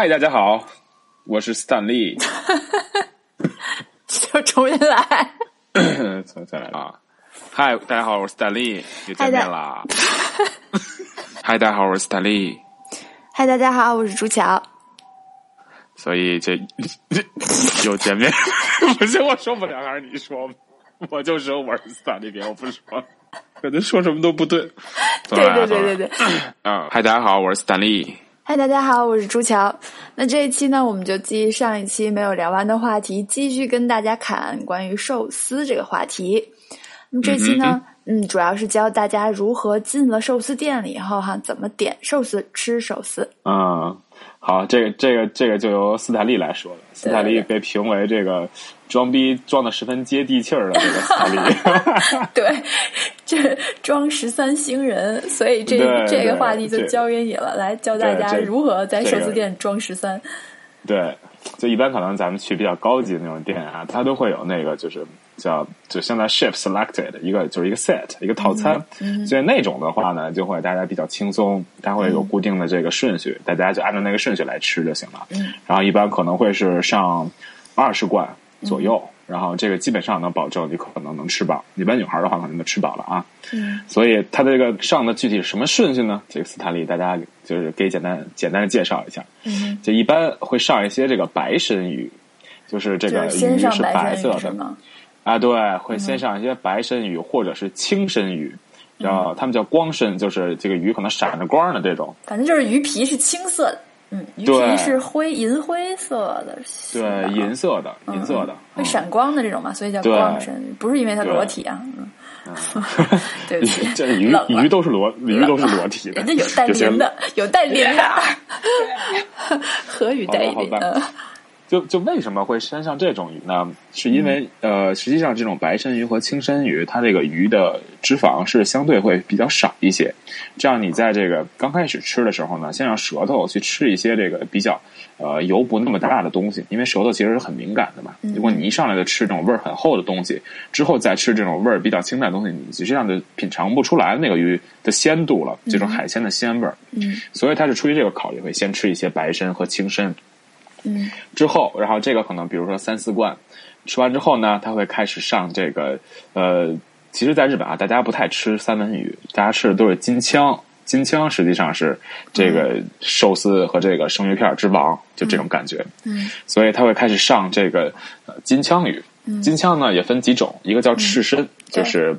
嗨，大家好，我是斯坦利。就重新来。重新来啊！嗨，大家好，我是斯坦利，又见面啦。嗨，大家好，我是斯坦利。嗨，大家好，我是朱乔。所以这 又见面，不行，我受不了，还是你说吧。我就说我是斯坦利，别我不说，可能说什么都不对。对对对对对。啊，嗨，大家好，我是斯坦利。嗨，大家好，我是朱乔。那这一期呢，我们就继上一期没有聊完的话题，继续跟大家侃关于寿司这个话题。那么这期呢，嗯，主要是教大家如何进了寿司店里以后哈，怎么点寿司、吃寿司。嗯。好，这个这个这个就由斯坦利来说了。斯坦利被评为这个装逼装的十分接地气儿的这个斯坦利。对，这装十三星人，所以这这个话题就交给你了，来教大家如何在寿司店装十三。对，就一般可能咱们去比较高级的那种店啊，它都会有那个就是。叫就现在 shift selected 一个就是一个 set 一个套餐，所以那种的话呢，就会大家比较轻松，它会有固定的这个顺序，大家就按照那个顺序来吃就行了。然后一般可能会是上二十罐左右，然后这个基本上能保证你可能能吃饱。一般女孩的话可能就吃饱了啊。嗯所以它这个上的具体什么顺序呢？这个斯坦利大家就是给简单简单的介绍一下。嗯就一般会上一些这个白身鱼，就是这个鱼是白色的。啊，对，会先上一些白身鱼或者是青身鱼，然后他们叫光身，就是这个鱼可能闪着光的这种。反正就是鱼皮是青色的，嗯，鱼皮是灰银灰色的，对，银色的，银色的，会闪光的这种嘛，所以叫光身，不是因为它裸体啊，嗯，对不起，这鱼鱼都是裸，鱼都是裸体的，人家有带鳞的，有带鳞的，河鱼 带鳞的。就就为什么会身上这种鱼呢？是因为呃，实际上这种白身鱼和青身鱼，它这个鱼的脂肪是相对会比较少一些。这样你在这个刚开始吃的时候呢，先让舌头去吃一些这个比较呃油不那么大的东西，因为舌头其实是很敏感的嘛。如果你一上来就吃这种味儿很厚的东西，之后再吃这种味儿比较清淡的东西，你实际上就品尝不出来那个鱼的鲜度了，这种海鲜的鲜味儿。嗯，所以它是出于这个考虑，会先吃一些白身和青身。嗯，之后，然后这个可能比如说三四罐，吃完之后呢，他会开始上这个呃，其实，在日本啊，大家不太吃三文鱼，大家吃的都是金枪。金枪实际上是这个寿司和这个生鱼片之王，就这种感觉。嗯，所以他会开始上这个呃金枪鱼。金枪呢也分几种，一个叫赤身，就是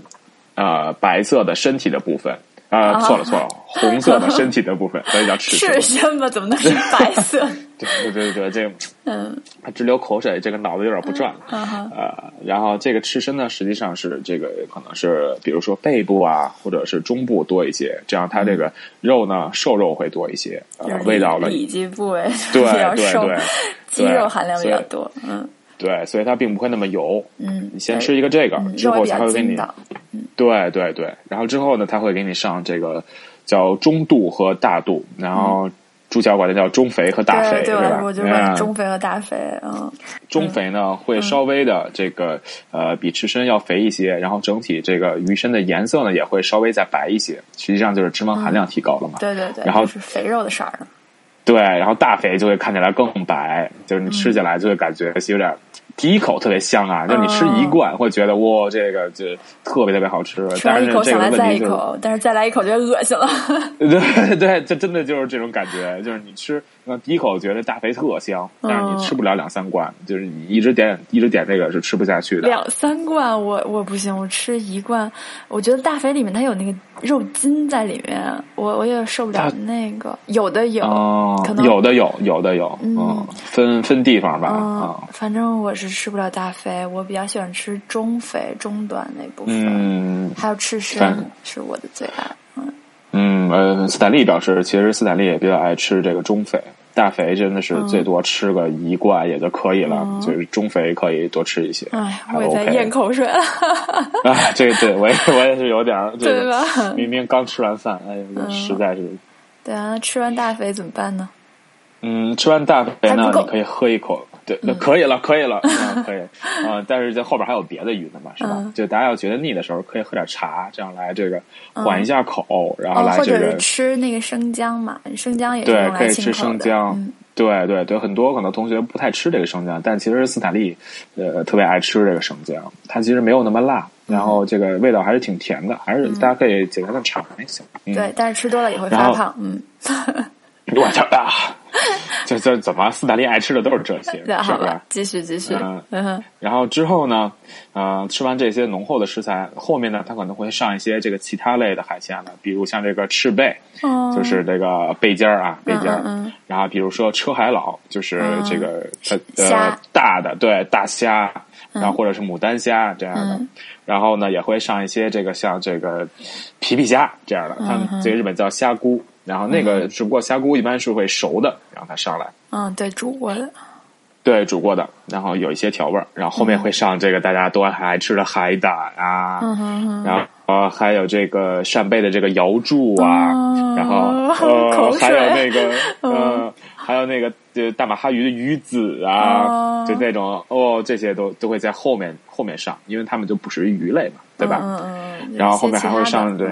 呃白色的身体的部分。啊，错了错了，红色的身体的部分，所以叫 赤身赤身吧？怎么能是白色？对对对对，这 嗯，他直流口水，这个脑子有点不转。呃，然后这个赤身呢，实际上是这个可能是，比如说背部啊，或者是中部多一些，这样它这个肉呢，瘦肉会多一些，味道呢，里脊部位对对 对，肌肉含量比较多，嗯。对，所以它并不会那么油。嗯，你先吃一个这个，之后他会给你，对对对，然后之后呢，他会给你上这个叫中度和大度，然后猪脚管它叫中肥和大肥，对吧？我就管中肥和大肥。嗯，中肥呢会稍微的这个呃比赤身要肥一些，然后整体这个鱼身的颜色呢也会稍微再白一些，实际上就是脂肪含量提高了嘛。对对对，然后是肥肉的色儿。对，然后大肥就会看起来更白，就是你吃起来就会感觉有点。第一口特别香啊，就你吃一罐会觉得哇，这个就特别特别好吃。吃完一口想来再一口，但是再来一口就恶心了。对对，这真的就是这种感觉，就是你吃。那第一口觉得大肥特香，但是你吃不了两三罐，就是你一直点一直点这个是吃不下去的。两三罐我我不行，我吃一罐，我觉得大肥里面它有那个肉筋在里面，我我也受不了那个。有的有，可能有的有，有的有，嗯，分分地方吧。啊，反正我是吃不了大肥，我比较喜欢吃中肥、中短那部分，嗯，还有赤身是我的最爱。嗯，呃，斯坦利表示，其实斯坦利也比较爱吃这个中肥，大肥真的是最多吃个一罐也就可以了，就是中肥可以多吃一些。哎，我也在咽口水了。啊，这个对我也我也是有点儿，对吧？明明刚吃完饭，哎呀，实在是。对啊，吃完大肥怎么办呢？嗯，吃完大肥呢，你可以喝一口。对，那可以了，可以了，可以啊！但是这后边还有别的鱼呢嘛，是吧？就大家要觉得腻的时候，可以喝点茶，这样来这个缓一下口，然后来这个吃那个生姜嘛，生姜也对，可以吃生姜。对对对，很多可能同学不太吃这个生姜，但其实斯坦利呃特别爱吃这个生姜，它其实没有那么辣，然后这个味道还是挺甜的，还是大家可以简单的尝一下。嗯、对，但是吃多了也会发胖。嗯，我操啊！这这怎么？斯坦利爱吃的都是这些，是吧？继续继续。嗯，然后之后呢？呃，吃完这些浓厚的食材，后面呢，他可能会上一些这个其他类的海鲜了，比如像这个赤贝，就是这个贝尖儿啊，贝尖儿。然后比如说车海老，就是这个呃大的对大虾，然后或者是牡丹虾这样的。然后呢，也会上一些这个像这个皮皮虾这样的，他们这个日本叫虾菇。然后那个只不过虾菇一般是会熟的，然后它上来。嗯，对，煮过的。对，煮过的，然后有一些调味儿，然后后面会上这个大家都爱吃的海胆啊，然后还有这个扇贝的这个瑶柱啊，然后呃还有那个 呃还有那个就大马哈鱼的鱼子啊，就那种哦这些都都会在后面后面上，因为他们就不属于鱼类嘛，对吧？嗯嗯。然后后面还会上对。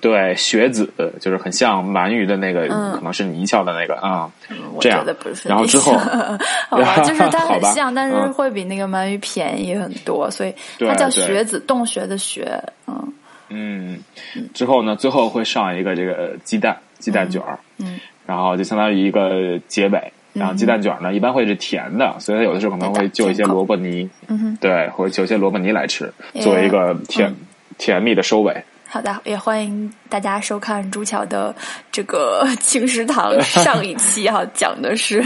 对，学子就是很像鳗鱼的那个，可能是泥鳅的那个啊，这样。然后之后，好吧，就是它很像，但是会比那个鳗鱼便宜很多，所以它叫学子，洞穴的穴。嗯嗯，之后呢，最后会上一个这个鸡蛋鸡蛋卷儿，嗯，然后就相当于一个结尾。然后鸡蛋卷呢，一般会是甜的，所以它有的时候可能会就一些萝卜泥，嗯哼，对，或者就一些萝卜泥来吃，作为一个甜甜蜜的收尾。好的，也欢迎大家收看朱桥的这个 青食堂 上一期哈，讲的是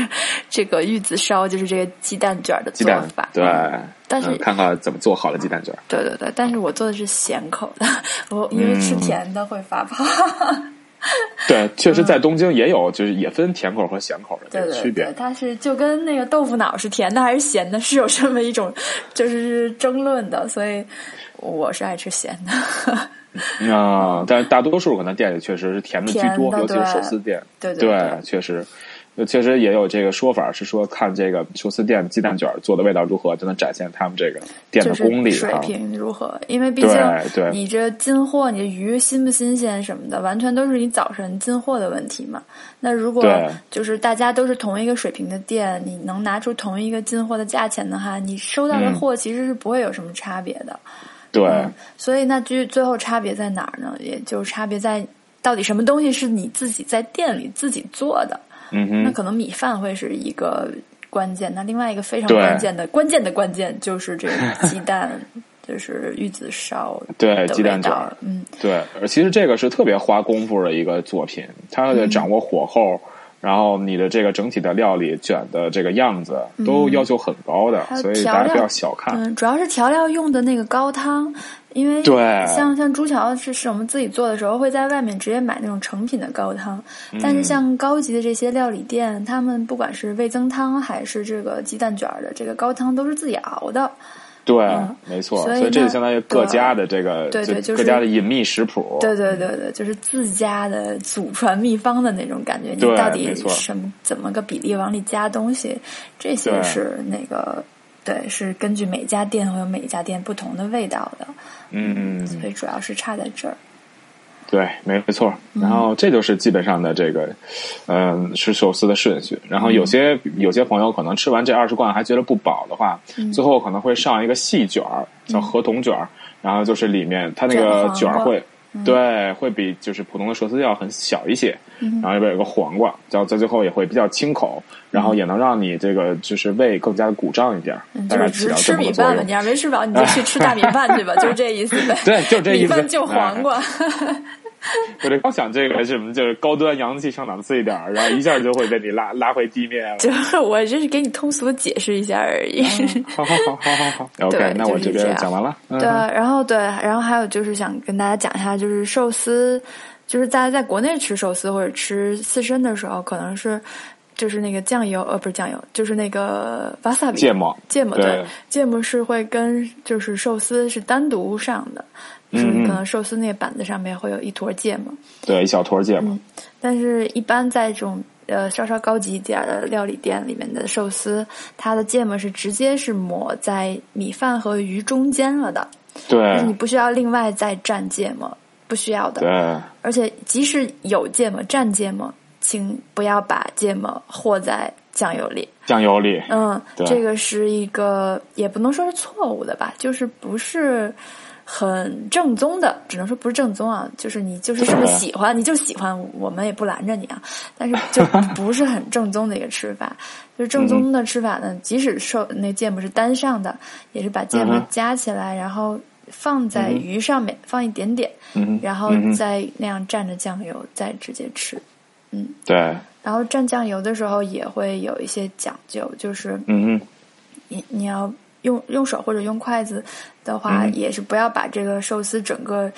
这个玉子烧，就是这个鸡蛋卷的做法。对，但是看看怎么做好了鸡蛋卷。对对对，但是我做的是咸口的，我因为吃甜的会发胖。对，确实，在东京也有，就是也分甜口和咸口的这个区别。它是就跟那个豆腐脑是甜的还是咸的，是有这么一种就是争论的，所以我是爱吃咸的。啊，但是大多数可能店里确实是甜的居多，尤其是寿司店。对对对，确实，确实也有这个说法，是说看这个寿司店鸡蛋卷做的味道如何，就能展现他们这个店的功力水平如何。因为毕竟你这进货，你的鱼新不新鲜什么的，完全都是你早晨进货的问题嘛。那如果就是大家都是同一个水平的店，你能拿出同一个进货的价钱的话，你收到的货其实是不会有什么差别的。对，所以那最最后差别在哪儿呢？也就是差别在到底什么东西是你自己在店里自己做的。嗯哼，那可能米饭会是一个关键。那另外一个非常关键的关键的关键就是这个鸡蛋，就是玉子烧。对，鸡蛋卷。嗯，对。其实这个是特别花功夫的一个作品，它得掌握火候。然后你的这个整体的料理卷的这个样子都要求很高的，所以大家不要小看。嗯，主要是调料用的那个高汤，因为对，像像朱桥是是我们自己做的时候会在外面直接买那种成品的高汤，但是像高级的这些料理店，他们不管是味增汤还是这个鸡蛋卷的这个高汤都是自己熬的。对，没错，所以这就相当于各家的这个，对对，就是各家的隐秘食谱。对对对对，就是自家的祖传秘方的那种感觉。你到底什么怎么个比例往里加东西？这些是那个，对，是根据每家店会有每家店不同的味道的。嗯嗯，所以主要是差在这儿。对，没错。然后这就是基本上的这个，嗯，吃寿司的顺序。然后有些有些朋友可能吃完这二十罐还觉得不饱的话，最后可能会上一个细卷儿，叫河童卷儿。然后就是里面它那个卷儿会，对，会比就是普通的寿司要很小一些。然后里边有个黄瓜，叫在最后也会比较清口，然后也能让你这个就是胃更加的鼓胀一点。大概只吃米饭吧，你要没吃饱，你就去吃大米饭去吧，就是这意思呗。对，就这意思。米饭就黄瓜。我这刚想这个什么，就是高端洋气上档次一点，然后一下就会被你拉拉回地面了。就是我这是给你通俗的解释一下而已。好好好好好好，OK，那我这边讲完了。对，然后对，然后还有就是想跟大家讲一下，就是寿司，就是大家在国内吃寿司或者吃刺身的时候，可能是就是那个酱油呃不是酱油，就是那个瓦萨比芥末芥末对芥末是会跟就是寿司是单独上的。是可能寿司那个板子上面会有一坨芥末，对，一小坨芥末。但是，一般在这种呃稍稍高级一点的料理店里面的寿司，它的芥末是直接是抹在米饭和鱼中间了的。对，你不需要另外再蘸芥末，不需要的。对，而且即使有芥末蘸芥末，请不要把芥末和在酱油里。酱油里，嗯，对这个是一个也不能说是错误的吧，就是不是很正宗的，只能说不是正宗啊。就是你就是这么喜欢，你就喜欢，我们也不拦着你啊。但是就不是很正宗的一个吃法。就是正宗的吃法呢，即使受那芥末是单上的，也是把芥末夹起来，然后放在鱼上面，放一点点，嗯，然后再那样蘸着酱油再直接吃。嗯对，然后蘸酱油的时候也会有一些讲究，就是嗯哼，你你要用用手或者用筷子的话，嗯也是不要把这个寿司整个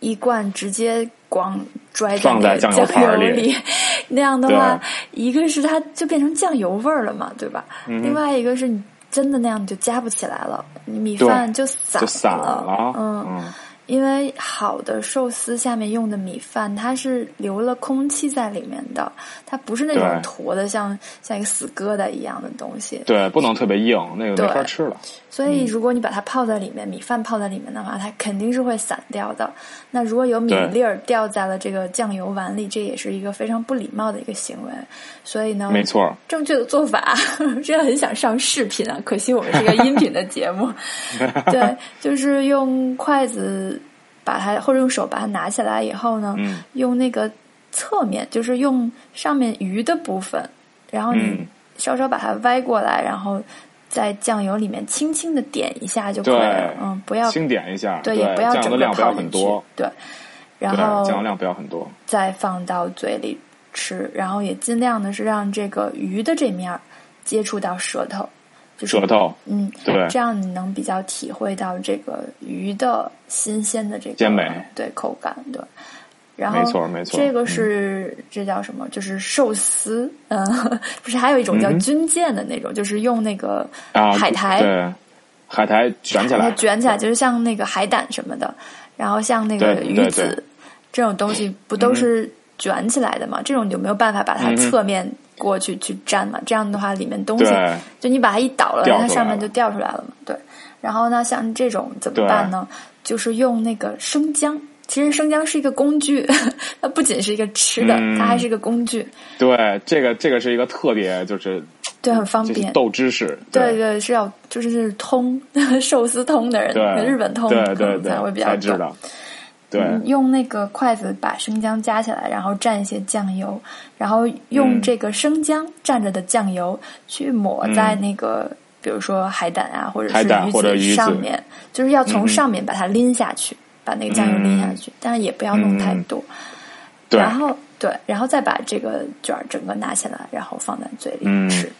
一罐直接光拽放在那个酱油里那样的话，一个是它就变成酱油味儿了嘛，对吧？嗯另外一个是你真的那样你就夹不起来了，你米饭就散了，了，嗯。嗯，因为好的寿司下面用的米饭，它是留了空气在里面的，它不是那种坨的像像一个死疙瘩一样的东西。对，不能特别硬，那个对没法吃了。所以如果你把它泡在里面，米饭泡在里面的话，它肯定是会散掉的。那如果有米粒儿掉在了这个酱油碗里，这也是一个非常不礼貌的一个行为。所以呢，没错，正确的做法，真的很想上视频啊！可惜我们是个音频的节目。对，就是用筷子把它，或者用手把它拿起来以后呢，嗯用那个侧面，就是用上面鱼的部分，然后你嗯稍稍把它歪过来，然后在酱油里面轻轻的点一下就可以了。嗯，不要轻点一下，对，对，也不要整个的量不要泡进去很多，。对，然，后酱油量不要很多。再放到嘴里吃，然后也尽量的是让这个鱼的这面儿接触到舌头，就是舌头，嗯，对这样你能比较体会到这个鱼的新鲜的这个鲜美。对口感，对。然后没错没错。这个是、这叫什么？就是寿司，嗯，不是还有一种叫军舰的那种，就是用那个啊，海苔，对，海苔卷起来，卷起来，就是像那个海胆什么的，然后像那个鱼子这种东西，不都是卷起来的嘛？这种你就没有办法把它侧面过去去粘嘛？这样的话，里面东西就你把它一倒了，它上面就掉出来了嘛？对。然后呢，像这种怎么办呢？就是用那个生姜。其实生姜是一个工具，它不仅是一个吃的，嗯它还是一个工具，对，这个这个是一个特别就是对，很方便。豆知识，对对，是要就是通 寿司通的人，对，日本通才会比较知道，对，嗯用那个筷子把生姜夹起来，然后蘸一些酱油，然后用嗯。这个生姜蘸着的酱油去抹在那个，比如说海胆啊，或者是鱼子上面，就是要从嗯上面把它拎下去，把那个酱油拎下去，但是也不要弄太多。对。然后对，然后再把这个卷儿整个拿起来，然后放在嘴里嗯。吃。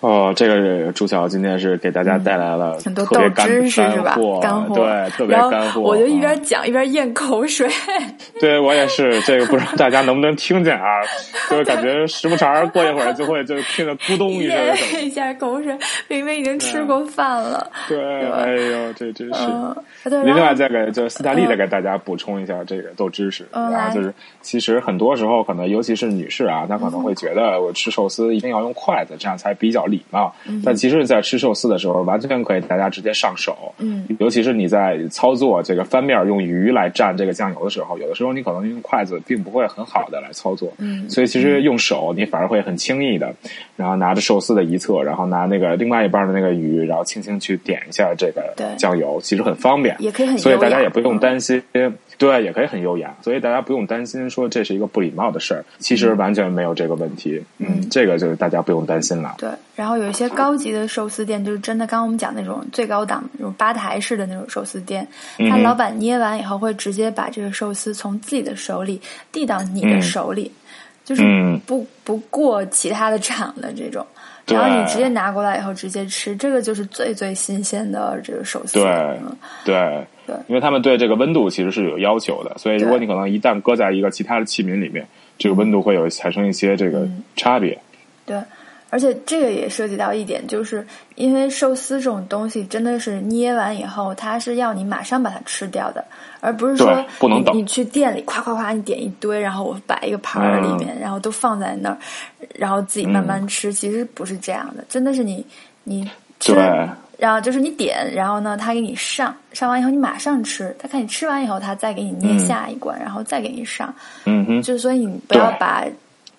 哦，这个朱晓今天是给大家带来了嗯很多豆特别干知识是吧？货，干货，对，特别干货。我就一边嗯讲一边咽口水。对我也是，这个不知道大家能不能听见啊？就是感觉时不常过一会儿就会就听得咕咚一声咽。一下口水，明明已经吃过饭了。对，吧哎呦，这真是。嗯，另外再给就是斯大利再给大家补充一下这个豆知识，嗯然后就是其实很多时候可能尤其是女士啊，她可能会觉得我吃寿司一定要用筷子，这样才比较礼貌。但其实，在吃寿司的时候，完全可以大家直接上手。嗯，尤其是你在操作这个翻面用鱼来蘸这个酱油的时候，有的时候你可能用筷子并不会很好的来操作。嗯所以其实用手你反而会很轻易的，然后拿着寿司的一侧，然后拿那个另外一半的那个鱼，然后轻轻去点一下这个酱油，其实很方便。也可以很所以大家也不用担心，对，也可以很优雅，所以大家不用担心说这是一个不礼貌的事儿，其实完全没有这个问题，嗯，这个就是大家不用担心了。对，然后有一些高级的寿司店，就是真的，刚刚我们讲那种最高档那种吧台式的那种寿司店，嗯他老板捏完以后会直接把这个寿司从自己的手里递到你的嗯手里，就是嗯不不过其他的场的这种。对。然后你直接拿过来以后直接吃，这个就是最最新鲜的这个寿司。对嗯。对。对。因为他们对这个温度其实是有要求的，所以如果你可能一旦搁在一个其他的器皿里面，这个温度会有产生一些这个嗯。差别。对，而且这个也涉及到一点，就是因为寿司这种东西真的是捏完以后，它是要你马上把它吃掉的，而不是说不能等你你去店里夸夸夸你点一堆，然后我摆一个盘儿里面，然后都放在那儿，然后自己慢慢吃，其实不是这样的，真的是你你吃对然后就是你点，然后呢，他给你上，上完以后你马上吃，他看你吃完以后，他再给你捏下一罐，然后再给你上。嗯哼，就所以你不要把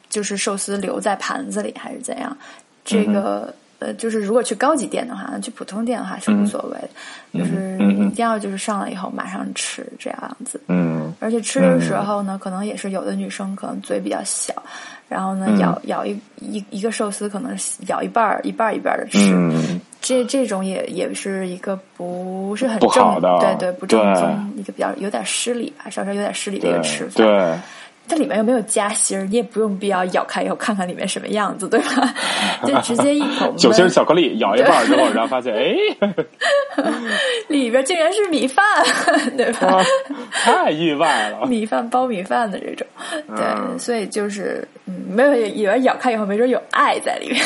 就是寿司留在盘子里还是怎样。这个、呃，就是如果去高级店的话，去普通店的话是无所谓的，就是一定要就是上来以后马上吃这样子。嗯而且吃的时候呢，可能也是有的女生可能嘴比较小，然后呢嗯咬咬一一一个寿司可能是咬一半儿一半儿一半儿的吃，嗯，这这种也也是一个不是很不正好的对对不正宗，一个比较有点失礼吧，稍稍有点失礼的一个吃法。对。它里面又没有夹心儿，你也不用必要咬开以后看看里面什么样子，对吧？就直接一口酒心巧克力咬一半之后，然后发现哎，里边竟然是米饭，对吧？哇太意外了。米饭包米饭的这种，对，嗯所以就是嗯，没有以为咬开以后没准有爱在里面，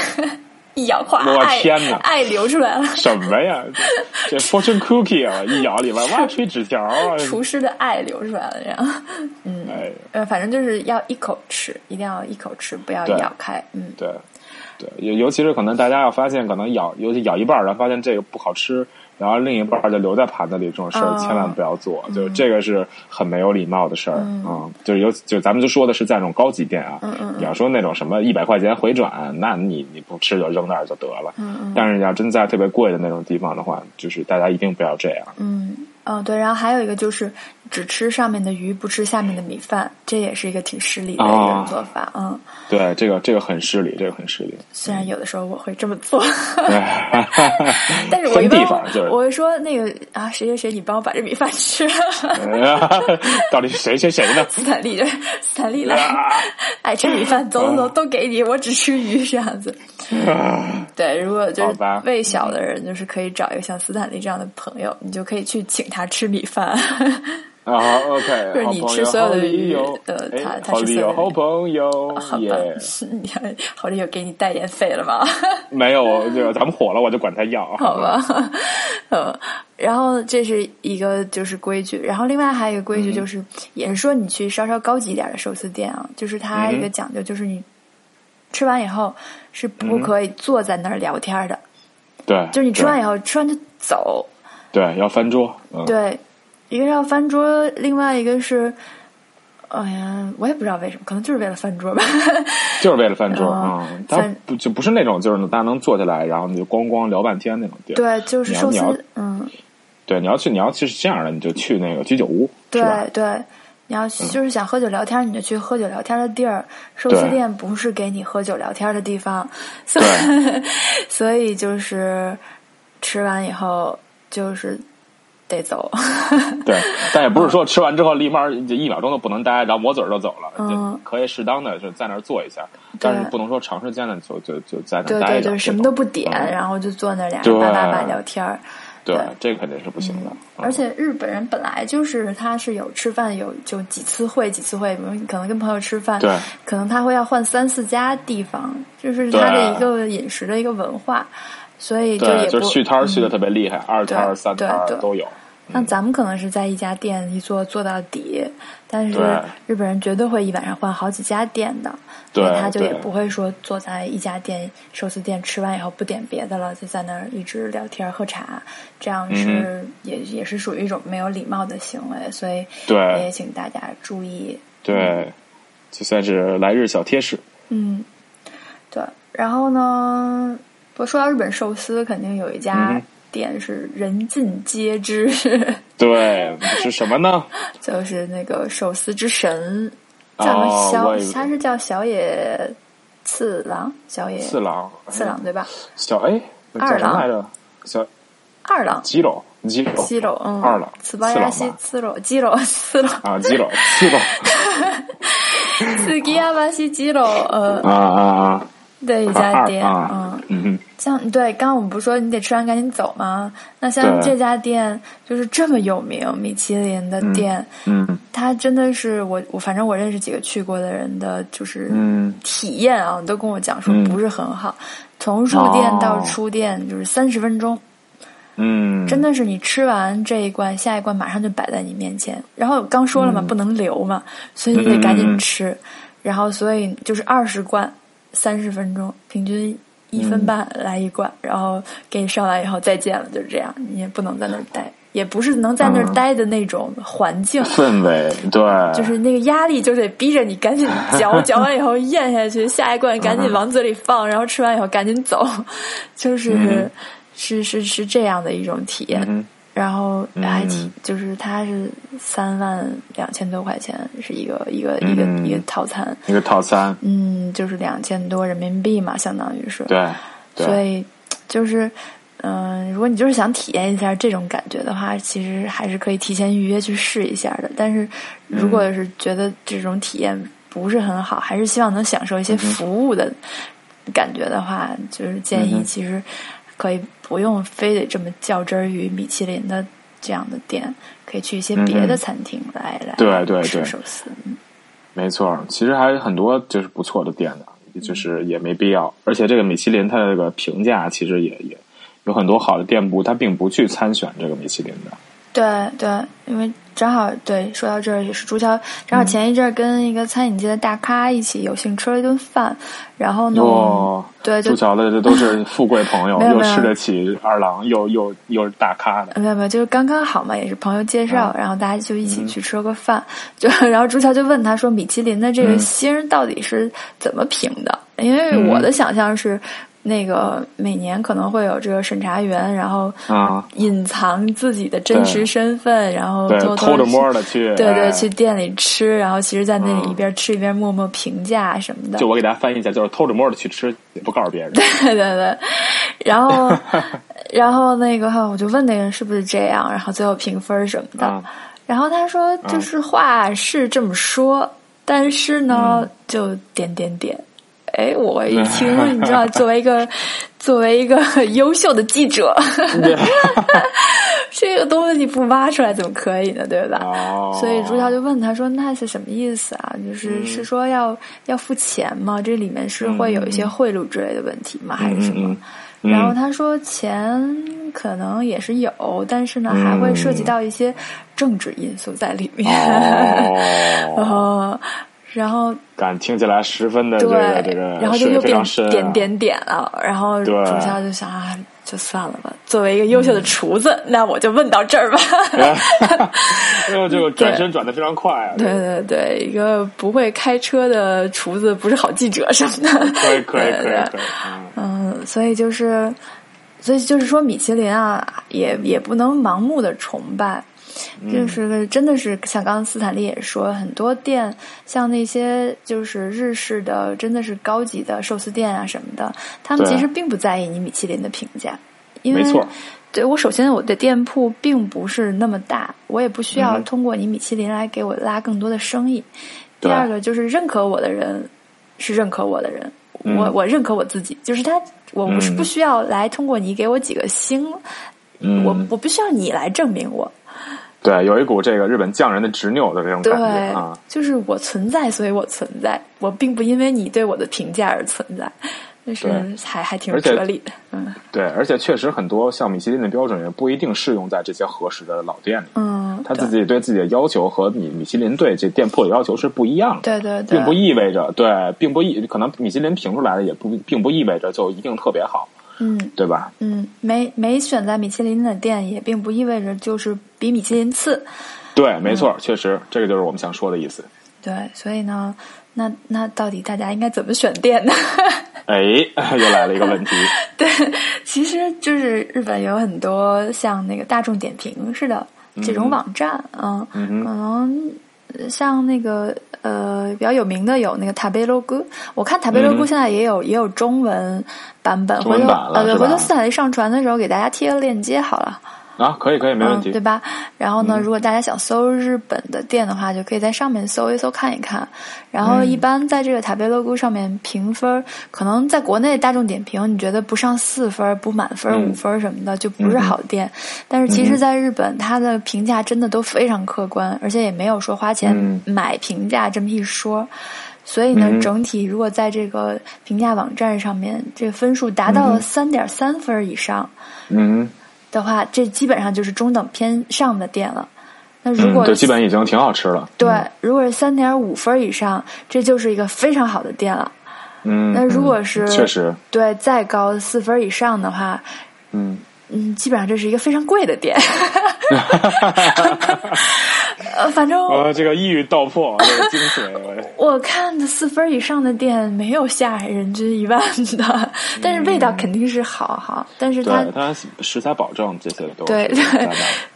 一咬哗，我天哪。爱流出来了，什么呀？这这 fortune cookie 啊，一咬里边哇，吹纸条啊！厨师的爱流出来了，这样，嗯，哎，呃，反正就是要一口吃，一定要一口吃，不要咬开，嗯，对对，尤尤其是可能大家要发现，可能咬，尤其咬一半儿，然后发现这个不好吃，然后另一半儿就留在盘子里，这种事儿哦千万不要做，就这个是很没有礼貌的事儿啊、就是有就咱们就说的是在那种高级店啊，你要说那种什么一百块钱回转，那你你不吃就扔那儿就得了。但是要真在特别贵的那种地方的话，就是大家一定不要这样。嗯，嗯，对，然后还有一个就是只吃上面的鱼，不吃下面的米饭，这也是一个挺失礼的一哦个做法，嗯，对，这个这个很失礼，这个很失礼。虽然有的时候我会这么做。但是我一般分地方就是我会说那个啊，谁谁谁，你帮我把这米饭吃了。到底是谁谁谁呢？斯坦利，就是斯坦利来啊，爱吃米饭，走走走，都给你，我只吃鱼这样子。对，如果就是胃小的人，就是可以找一个像斯坦利这样的朋友，你就可以去请他吃米饭。啊，OK，就是你吃所有的鱼由呃哎他他是所有的好朋友，好吧耶！，你看好像有给你代言费了吗？没有，这个咱们火了，我就管他要，好吧，嗯，然后这是一个就是规矩，然后另外还有一个规矩就是，也是说你去稍稍高级一点的寿司店啊，就是它一个讲究就是你吃完以后是不可以坐在那儿聊天的，对，就是你吃完以后吃完就走，对对要翻桌，嗯，对，一个是要翻桌，另外一个是。哎呀，我也不知道为什么，可能就是为了翻桌吧。就是为了翻桌嗯啊，它翻不就不是那种就是大家能坐下来，然后你就咣咣聊半天那种店，对，就是寿司，嗯，对，你要去你要去是这样的，你就去那个居酒屋，对对，你要就是想喝酒聊天，你就去喝酒聊天的地儿。寿司店不是给你喝酒聊天的地方，所以 所以就是吃完以后就是得走。对，但也不是说吃完之后立马就一秒钟都不能待，然后抹嘴儿就走了，可以适当的就在那儿坐一下，但是不能说长时间的就就就在那对儿待着，对对，什么都不点，嗯然后就坐那儿俩叭叭叭聊天儿。对对，这个肯定是不行的。而且日本人本来就是他是有吃饭有就几次会几次会，比如你可能跟朋友吃饭，对可能他会要换三四家地方，就是他的一个饮食的一个文化，所以就也对，不就是续摊续的特别厉害，二摊三摊都有。那咱们可能是在一家店一坐坐到底，但是日本人绝对会一晚上换好几家店的，对所以他就也不会说坐在一家店寿司店吃完以后不点别的了，就在那儿一直聊天喝茶，这样嗯是、也也是属于一种没有礼貌的行为，所以对也请大家注意。对，就算是来日小贴士。嗯，对。然后呢，不说到日本寿司，肯定有一家嗯哼店是人尽皆知。对，是什么呢？就是那个寿司之神，叫哦小，他是叫小野次郎，小野次郎，次郎对吧？小哎，那叫什么来着？小二郎，基佬，基肉，基肉，嗯，二郎，次巴亚西次郎，基佬，次郎，啊，基肉，基佬，次基亚巴西基肉，呃，啊啊啊！的一家店，啊嗯。嗯，像对，刚刚我们不是说你得吃完赶紧走吗？那像这家店就是这么有名，米其林的店，嗯它真的是我我反正我认识几个去过的人的，就是嗯体验啊，都跟我讲说嗯不是很好。从入店到出店就是三十分钟，嗯，真的是你吃完这一罐，下一罐马上就摆在你面前。然后刚说了嘛，不能留嘛，所以你得赶紧吃。然后所以就是二十罐，三十分钟，平均一分半来一罐，然后给你上来以后再见了，就是这样，你也不能在那儿待，也不是能在那儿待的那种环境。氛围，对，就是那个压力就得逼着你赶紧嚼，嚼完以后咽下去，下一罐赶紧往嘴里放，然后吃完以后赶紧走，就是是是是这样的一种体验。然后还挺，就是它是三万两千多块钱，是一个一个一个一个套餐，一个套餐，嗯，就是两千多人民币嘛，相当于是，对，所以就是，嗯，如果你就是想体验一下这种感觉的话，其实还是可以提前预约去试一下的。但是如果是觉得这种体验不是很好，还是希望能享受一些服务的感觉的话，就是建议其实。可以不用非得这么较真儿于米其林的这样的店，可以去一些别的餐厅来来对对吃寿司。没错，其实还有很多就是不错的店的，就是也没必要。而且这个米其林它的这个评价其实也也有很多好的店铺，它并不去参选这个米其林的。对对，因为。正好对，说到这儿也是朱桥。正好前一阵儿跟一个餐饮界的大咖一起有幸吃了一顿饭，然后呢，对，朱桥的这都是富贵朋友，又吃得起二郎，又又又是大咖的。没有没有，就是刚刚好嘛，也是朋友介绍，然后大家就一起去吃了个饭。就 然后朱桥就问他说：“米其林的这个星到底是怎么评的？”因为我的想象是。那个每年可能会有这个审查员，然后啊。隐藏自己的真实身份，然后偷偷着摸的去，对对，去店里吃，然后其实，在那里一边吃一边默默评价什么的。就我给大家翻译一下，就是偷着摸的去吃，也不告诉别人。对对对，然后然后那个哈我就问那个人是不是这样，然后最后评分什么的，然后他说就是话是这么说，但是呢，就点点点。哎，我一听，你知道，作为一个 作为一个 优秀的记者，这个东西你不挖出来怎么可以呢？对吧？所以朱桥就问他说：“那是什么意思啊？就是是说要要付钱吗？这里面是会有一些贿赂之类的问题吗？还是什么？”然后他说：“钱可能也是有，但是呢，还会涉及到一些政治因素在里面。”然后。然后，感听起来十分的这个这个，然后就又变点点点了。然后主教就想啊，就算了吧。作为一个优秀的厨子，那我就问到这儿吧。因为这个转身转的非常快啊。对对对，一个不会开车的厨子不是好记者什么的。可以可以可以。嗯，所以就是，所以就是说，米其林啊，也也不能盲目的崇拜。就是真的是像刚刚斯坦利也说，很多店像那些就是日式的，真的是高级的寿司店啊什么的，他们其实并不在意你米其林的评价，因为对我首先我的店铺并不是那么大，我也不需要通过你米其林来给我拉更多的生意。第二个就是认可我的人是认可我的人，我我认可我自己，就是他我不是不需要来通过你给我几个星，我我不需要你来证明我。对，有一股这个日本匠人的执拗的这种感觉啊，就是我存在，所以我存在，我并不因为你对我的评价而存在，就是还还挺有哲理的，嗯，对，而且确实很多像米其林的标准也不一定适用在这些合适的老店里，嗯，他自己对自己的要求和米米其林对这店铺的要求是不一样的，对对对，并不意味着对，并不意可能米其林评出来的也不并不意味着就一定特别好。嗯，对吧？嗯，没没选在米其林的店，也并不意味着就是比米其林次。对，没错，确实，这个就是我们想说的意思。对，所以呢，那那到底大家应该怎么选店呢？哎，又来了一个问题。对，其实就是日本有很多像那个大众点评似的这种网站，嗯，可能像那个。呃，比较有名的有那个塔贝罗姑，我看塔贝罗姑现在也有也有中文版本，回头呃对，回头斯坦利上传的时候给大家贴个链接好了。啊，可以可以，没问题，对吧？然后呢，如果大家想搜日本的店的话，就可以在上面搜一搜看一看。然后一般在这个塔贝乐谷上面评分，可能在国内大众点评，你觉得不上四分、不满分、五分什么的，就不是好店。但是其实，在日本，它的评价真的都非常客观，而且也没有说花钱买评价这么一说。所以呢，整体如果在这个评价网站上面，这个分数达到了三点三分以上，嗯。的话，这基本上就是中等偏上的店了。那如果这基本已经挺好吃了。对，如果是三点五分以上，这就是一个非常好的店了。嗯，那如果是确实对再高四分以上的话，嗯嗯，基本上这是一个非常贵的店。呃，反正呃，这个一语道破这个精髓。我看的四分以上的店没有下人均一万的，但是味道肯定是好好，但是它它食材保证这些都对对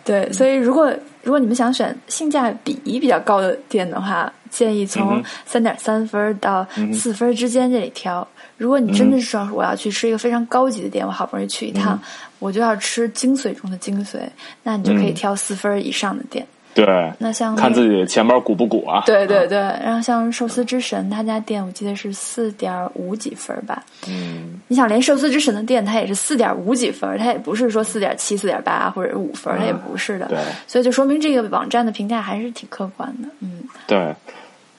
对，所以如果如果你们想选性价比比较高的店的话，建议从嗯三点三分到四分之间这里挑。如果你真的是说我要去吃一个非常高级的店，我好不容易去一趟，嗯我就要吃精髓中的精髓，那你就可以嗯挑四分以上的店。对，那像那看自己钱包鼓不鼓啊？对对对，然后像寿司之神，他家店我记得是四点五几分吧。嗯，你想，连寿司之神的店，它也是四点五几分，它也不是说四点七、四点八或者五分，它也不是的。对所以就说明这个网站的评价还是挺客观的。嗯，对，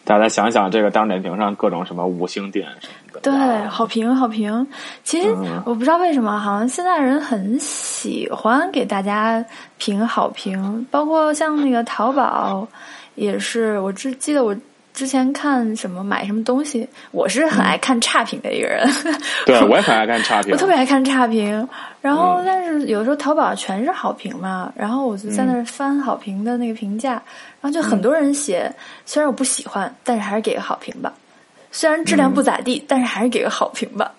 大家想想这个大众点评上各种什么五星店什么的，对，好评好评。其实嗯我不知道为什么，好像现在人很喜欢给大家评好评，包括像那个淘宝也是。我只记得我。之前看什么买什么东西，我是很爱看差评的一个人。对我也很爱看差评，我特别爱看差评，然后嗯但是有时候淘宝全是好评嘛，然后我就在那儿翻好评的那个评价，然后就很多人写，虽然我不喜欢，但是还是给个好评吧。虽然质量不咋地，但是还是给个好评吧。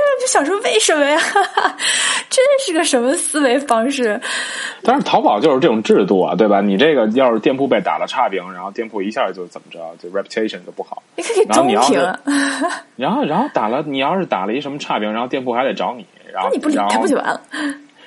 就想说为什么呀？真是个什么思维方式？但是淘宝就是这种制度啊，对吧？你这个要是店铺被打了差评，然后店铺一下就怎么着，就 reputation 就不好。你可以要评啊，然后 然后打了，你要是打了一什么差评，然后店铺还得找你，然后你不理他不就完了？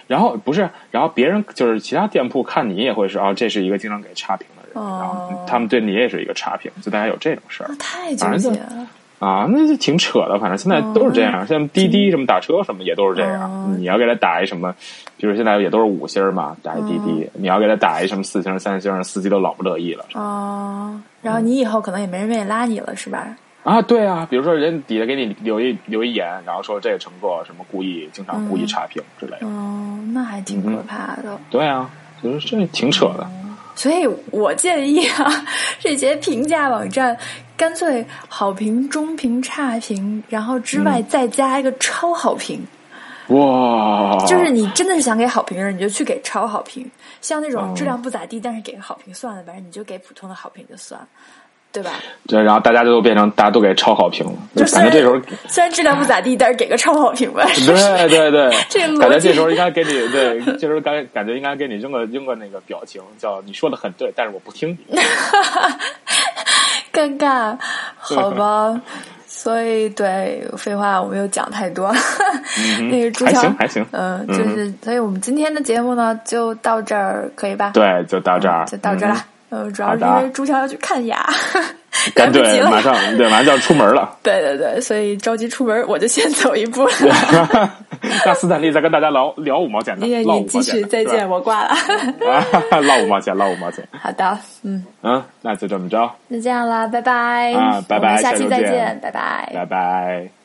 然后不是，然后别人就是其他店铺看你也会是啊，这是一个经常给差评的人，哦然后他们对你也是一个差评，就大家有这种事儿太纠结了。啊，那就挺扯的。反正现在都是这样，像滴滴什么打车什么也都是这样。哦你要给他打一什么，比如现在也都是五星嘛，打一滴滴，你要给他打一什么四星、三星，司机都老不乐意了。哦，然后你以后可能也没人愿意拉你了，是吧？啊，对啊，比如说人底下给你留一留一言，然后说这个乘客什么故意经常故意差评之类的。哦，那还挺可怕的。对啊，就是这挺扯的。所以我建议啊，这些评价网站干脆好评、中评、差评，然后之外再加一个超好评。哇，就是你真的是想给好评你就去给超好评。像那哦种质量不咋地，但是给个好评算了，反正你就给普通的好评就算了，对吧？对，然后大家就都变成大家都给超好评了，就反正这时候。虽然质量不咋地，但是给个超好评呗。对对对，这感觉这时候应该给你对，这时候感感觉应该给你扔个扔个那个表情，叫你说的很对，但是我不听你。尴尬，好吧。所以，对废话我没有讲太多。那个还行还行嗯，就是，所以我们今天的节目呢，就到这儿，可以吧？对，就到这儿，就到这儿了。呃，主要是因为朱乔要去看牙，赶对，来不及了。马上对，马上就要出门了。对对对，所以着急出门，我就先走一步了。那斯坦利再跟大家聊聊五毛钱的，你，继续，再见，我挂了。啊，唠五毛钱，唠五毛钱。好的，嗯，嗯，那就这么着，那这样啦，拜拜。啊拜拜下期再见，拜拜。拜拜。